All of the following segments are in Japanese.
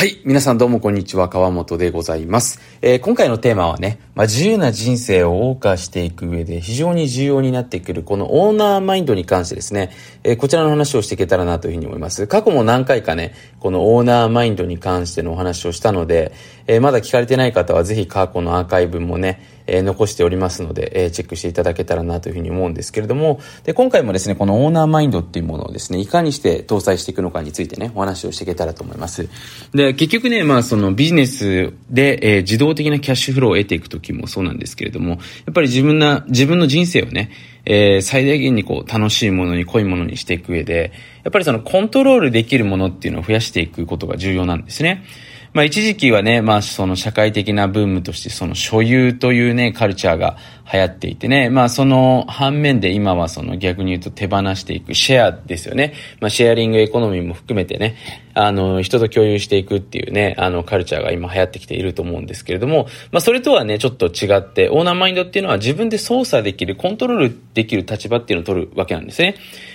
はい。皆さんどうもこんにちは。川本でございます。えー、今回のテーマはね、まあ、自由な人生を謳歌していく上で非常に重要になってくるこのオーナーマインドに関してですね、えー、こちらの話をしていけたらなというふうに思います。過去も何回かね、このオーナーマインドに関してのお話をしたので、えー、まだ聞かれてない方はぜひ過去のアーカイブもね、え残しておりますので、えチェックしていただけたらなというふうに思うんですけれども、で、今回もですね、このオーナーマインドっていうものをですね、いかにして搭載していくのかについてね、お話をしていけたらと思います。で、結局ね、まあそのビジネスで、え、自動的なキャッシュフローを得ていくときもそうなんですけれども、やっぱり自分な、自分の人生をね、えー、最大限にこう楽しいものに濃いものにしていく上で、やっぱりそのコントロールできるものっていうのを増やしていくことが重要なんですね。まあ一時期はね、まあその社会的なブームとしてその所有というね、カルチャーが流行っていてね、まあその反面で今はその逆に言うと手放していくシェアですよね。まあシェアリングエコノミーも含めてね、あの人と共有していくっていうね、あのカルチャーが今流行ってきていると思うんですけれども、まあそれとはね、ちょっと違って、オーナーマインドっていうのは自分で操作できる、コントロールできる立場っていうのを取るわけなんですね。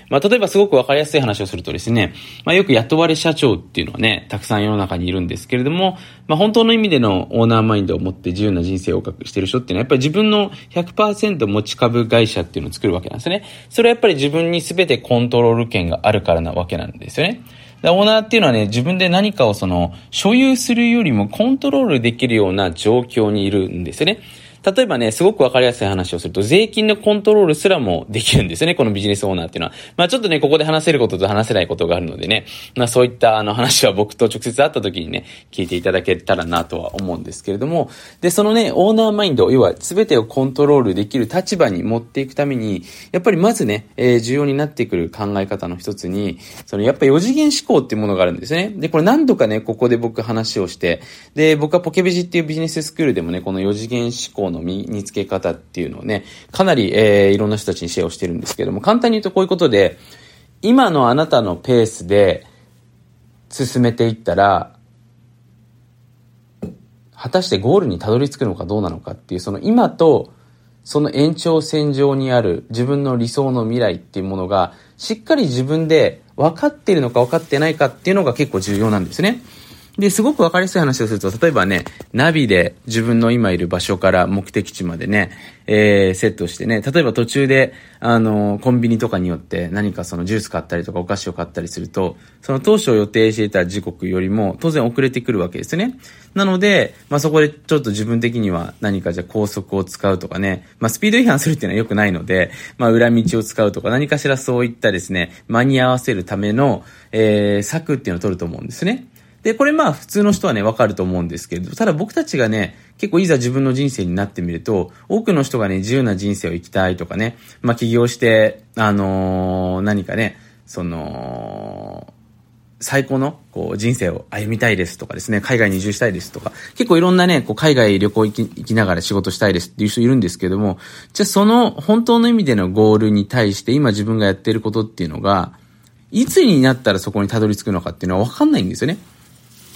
まあ例えばすごくわかりやすい話をするとですね、まあよく雇われ社長っていうのはね、たくさん世の中にいるんですけれども、まあ本当の意味でのオーナーマインドを持って自由な人生を謳歌してる人っていうのはやっぱり自分の100%持ち株会社っていうのを作るわけなんですね。それはやっぱり自分に全てコントロール権があるからなわけなんですよね。オーナーっていうのはね、自分で何かをその、所有するよりもコントロールできるような状況にいるんですよね。例えばね、すごくわかりやすい話をすると、税金のコントロールすらもできるんですよね、このビジネスオーナーっていうのは。まあちょっとね、ここで話せることと話せないことがあるのでね、まあそういったあの話は僕と直接会った時にね、聞いていただけたらなとは思うんですけれども、で、そのね、オーナーマインド、要は全てをコントロールできる立場に持っていくために、やっぱりまずね、えー、重要になってくる考え方の一つに、そのやっぱり4次元思考っていうものがあるんですね。で、これ何度かね、ここで僕話をして、で、僕はポケベジっていうビジネススクールでもね、この4次元思考のの身につけ方っていうのをね、かなり、えー、いろんな人たちにシェアをしてるんですけども、簡単に言うとこういうことで、今のあなたのペースで進めていったら、果たしてゴールにたどり着くのかどうなのかっていう、その今とその延長線上にある自分の理想の未来っていうものが、しっかり自分で分かっているのか分かってないかっていうのが結構重要なんですね。で、すごくわかりやすい話をすると、例えばね、ナビで自分の今いる場所から目的地までね、えー、セットしてね、例えば途中で、あの、コンビニとかによって何かそのジュース買ったりとかお菓子を買ったりすると、その当初予定していた時刻よりも当然遅れてくるわけですね。なので、まあ、そこでちょっと自分的には何かじゃ高速を使うとかね、まあ、スピード違反するっていうのは良くないので、まあ、裏道を使うとか何かしらそういったですね、間に合わせるための、えー、策っていうのを取ると思うんですね。で、これまあ普通の人はね、わかると思うんですけれど、ただ僕たちがね、結構いざ自分の人生になってみると、多くの人がね、自由な人生を生きたいとかね、まあ起業して、あのー、何かね、その、最高のこう人生を歩みたいですとかですね、海外に移住したいですとか、結構いろんなね、こう海外旅行行き行きながら仕事したいですっていう人いるんですけども、じゃあその本当の意味でのゴールに対して今自分がやってることっていうのが、いつになったらそこにたどり着くのかっていうのはわかんないんですよね。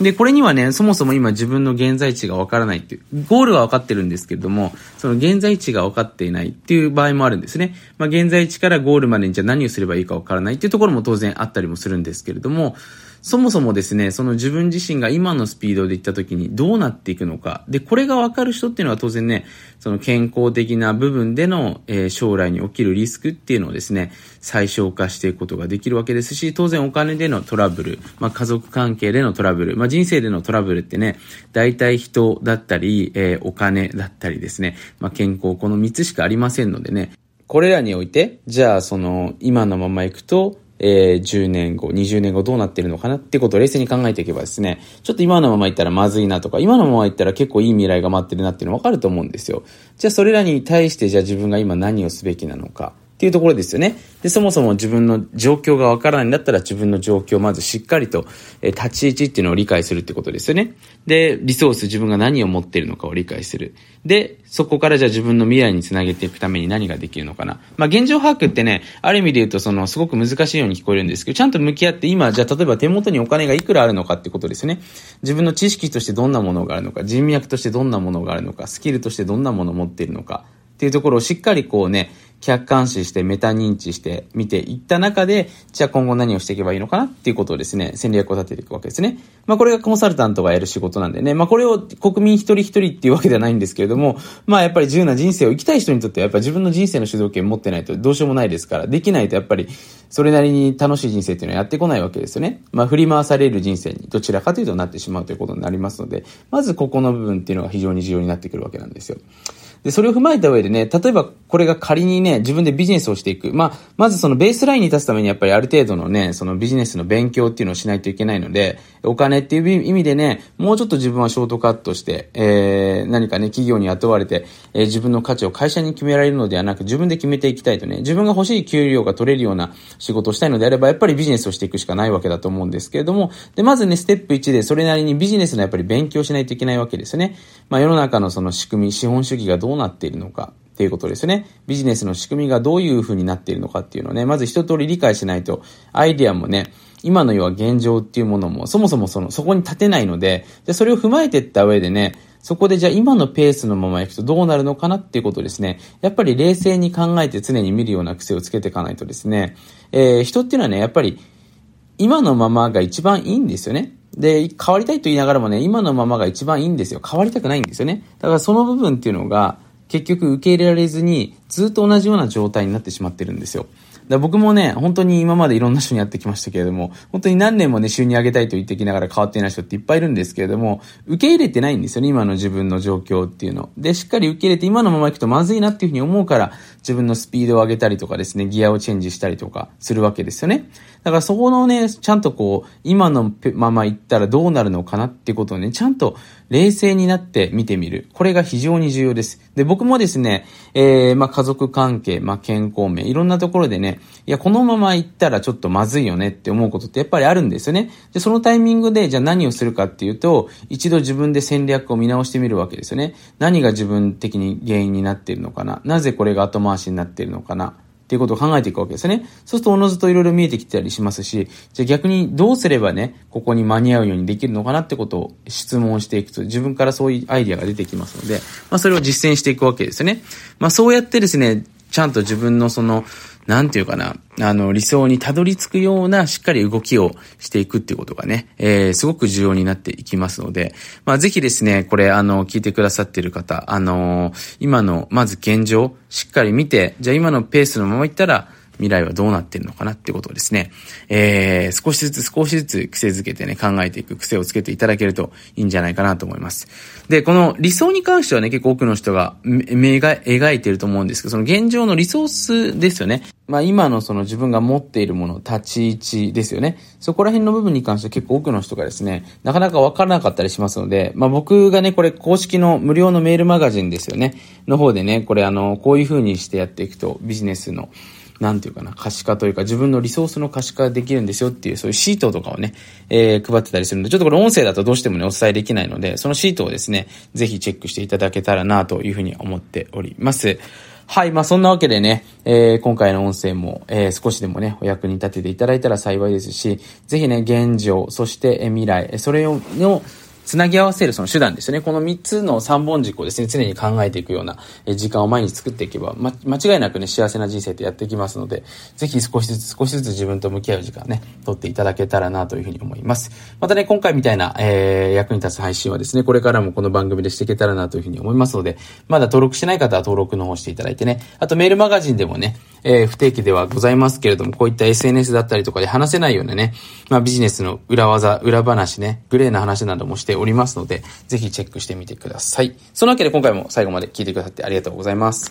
で、これにはね、そもそも今自分の現在地がわからないっていう、ゴールは分かってるんですけれども、その現在地が分かっていないっていう場合もあるんですね。まあ、現在地からゴールまでにじゃあ何をすればいいか分からないっていうところも当然あったりもするんですけれども、そもそもですね、その自分自身が今のスピードで行った時にどうなっていくのか。で、これがわかる人っていうのは当然ね、その健康的な部分での、えー、将来に起きるリスクっていうのをですね、最小化していくことができるわけですし、当然お金でのトラブル、まあ家族関係でのトラブル、まあ人生でのトラブルってね、大体人だったり、えー、お金だったりですね、まあ健康、この3つしかありませんのでね、これらにおいて、じゃあその今のまま行くと、えー、10年後、20年後どうなってるのかなってことを冷静に考えていけばですね、ちょっと今のまま行ったらまずいなとか、今のまま行ったら結構いい未来が待ってるなっていうのわかると思うんですよ。じゃあそれらに対してじゃあ自分が今何をすべきなのか。っていうところですよね。で、そもそも自分の状況がわからないんだったら自分の状況をまずしっかりと、え、立ち位置っていうのを理解するってことですよね。で、リソース自分が何を持っているのかを理解する。で、そこからじゃあ自分の未来につなげていくために何ができるのかな。まあ、現状把握ってね、ある意味で言うとそのすごく難しいように聞こえるんですけど、ちゃんと向き合って今、じゃあ例えば手元にお金がいくらあるのかってことですよね。自分の知識としてどんなものがあるのか、人脈としてどんなものがあるのか、スキルとしてどんなものを持っているのか。っていうところをしっかりこうね、客観視してメタ認知して見ていった中で、じゃあ今後何をしていけばいいのかなっていうことをですね、戦略を立てていくわけですね。まあこれがコンサルタントがやる仕事なんでね、まあこれを国民一人一人っていうわけではないんですけれども、まあやっぱり自由な人生を生きたい人にとってはやっぱり自分の人生の主導権持ってないとどうしようもないですから、できないとやっぱりそれなりに楽しい人生っていうのはやってこないわけですよね。まあ振り回される人生にどちらかというとなってしまうということになりますので、まずここの部分っていうのが非常に重要になってくるわけなんですよ。で、それを踏まえた上でね、例えばこれが仮にね、自分でビジネスをしていく。まあ、まずそのベースラインに立つためにやっぱりある程度のね、そのビジネスの勉強っていうのをしないといけないので、お金っていう意味でね、もうちょっと自分はショートカットして、えー、何かね、企業に雇われて、えー、自分の価値を会社に決められるのではなく、自分で決めていきたいとね、自分が欲しい給料が取れるような仕事をしたいのであれば、やっぱりビジネスをしていくしかないわけだと思うんですけれども、で、まずね、ステップ1でそれなりにビジネスのやっぱり勉強しないといけないわけですよね。まあ、世の中のその仕組み、資本主義がどうどうなっているのか、っていうことですね。ビジネスの仕組みがどういう風になっているのかっていうのをね、まず一通り理解しないと、アイデアもね、今の要は現状っていうものも、そもそもその、そこに立てないので、じゃそれを踏まえていった上でね、そこでじゃあ今のペースのまま行くとどうなるのかなっていうことですね。やっぱり冷静に考えて常に見るような癖をつけていかないとですね、えー、人っていうのはね、やっぱり今のままが一番いいんですよね。で、変わりたいと言いながらもね、今のままが一番いいんですよ。変わりたくないんですよね。だからその部分っていうのが、結局受け入れられずに、ずっと同じような状態になってしまってるんですよ。だ僕もね、本当に今までいろんな人にやってきましたけれども、本当に何年もね、収入上げたいと言ってきながら変わっていない人っていっぱいいるんですけれども、受け入れてないんですよね、今の自分の状況っていうの。で、しっかり受け入れて今のまま行くとまずいなっていうふうに思うから、自分のスピードを上げたりとかですね、ギアをチェンジしたりとかするわけですよね。だからそこのね、ちゃんとこう、今のまま行ったらどうなるのかなってことをね、ちゃんと冷静になって見てみる。これが非常に重要です。で、僕もですね、えー、まあ家族関係、まあ健康面、いろんなところでね、いや、このまま行ったらちょっとまずいよねって思うことってやっぱりあるんですよね。で、そのタイミングで、じゃあ何をするかっていうと、一度自分で戦略を見直してみるわけですよね。何が自分的に原因になっているのかな。なぜこれが後回しになっているのかな。っていうことを考えていくわけですね。そうするとおのずといろいろ見えてきたりしますし、じゃあ逆にどうすればね、ここに間に合うようにできるのかなってことを質問していくと、自分からそういうアイディアが出てきますので、まあそれを実践していくわけですね。まあそうやってですね、ちゃんと自分のその、なんていうかな、あの、理想にたどり着くようなしっかり動きをしていくっていうことがね、えー、すごく重要になっていきますので、まあ、ぜひですね、これ、あの、聞いてくださってる方、あのー、今の、まず現状、しっかり見て、じゃあ今のペースのままいったら、未来はどうなってるのかなってことをですね、えー、少しずつ少しずつ癖づけてね、考えていく癖をつけていただけるといいんじゃないかなと思います。で、この理想に関してはね、結構多くの人が目が描いてると思うんですけど、その現状のリソースですよね。まあ今のその自分が持っているもの、立ち位置ですよね。そこら辺の部分に関して結構多くの人がですね、なかなかわからなかったりしますので、まあ僕がね、これ公式の無料のメールマガジンですよね。の方でね、これあの、こういう風にしてやっていくとビジネスのなんていうかな、可視化というか自分のリソースの可視化できるんですよっていう、そういうシートとかをね、えー、配ってたりするので、ちょっとこれ音声だとどうしてもね、お伝えできないので、そのシートをですね、ぜひチェックしていただけたらなというふうに思っております。はい。まあ、そんなわけでね、えー、今回の音声も、えー、少しでもね、お役に立てていただいたら幸いですし、ぜひね、現状、そして、未来、それを、の、つなぎ合わせるその手段ですよね。この3つの3本軸をですね、常に考えていくような時間を毎日作っていけば、ま、間違いなくね、幸せな人生ってやっていきますので、ぜひ少しずつ少しずつ自分と向き合う時間ね、取っていただけたらなというふうに思います。またね、今回みたいな、えー、役に立つ配信はですね、これからもこの番組でしていけたらなというふうに思いますので、まだ登録しない方は登録の方していただいてね、あとメールマガジンでもね、えー、不定期ではございますけれども、こういった SNS だったりとかで話せないようなね、まあビジネスの裏技、裏話ね、グレーな話などもしておりますので、ぜひチェックしてみてください。そのわけで今回も最後まで聞いてくださってありがとうございます。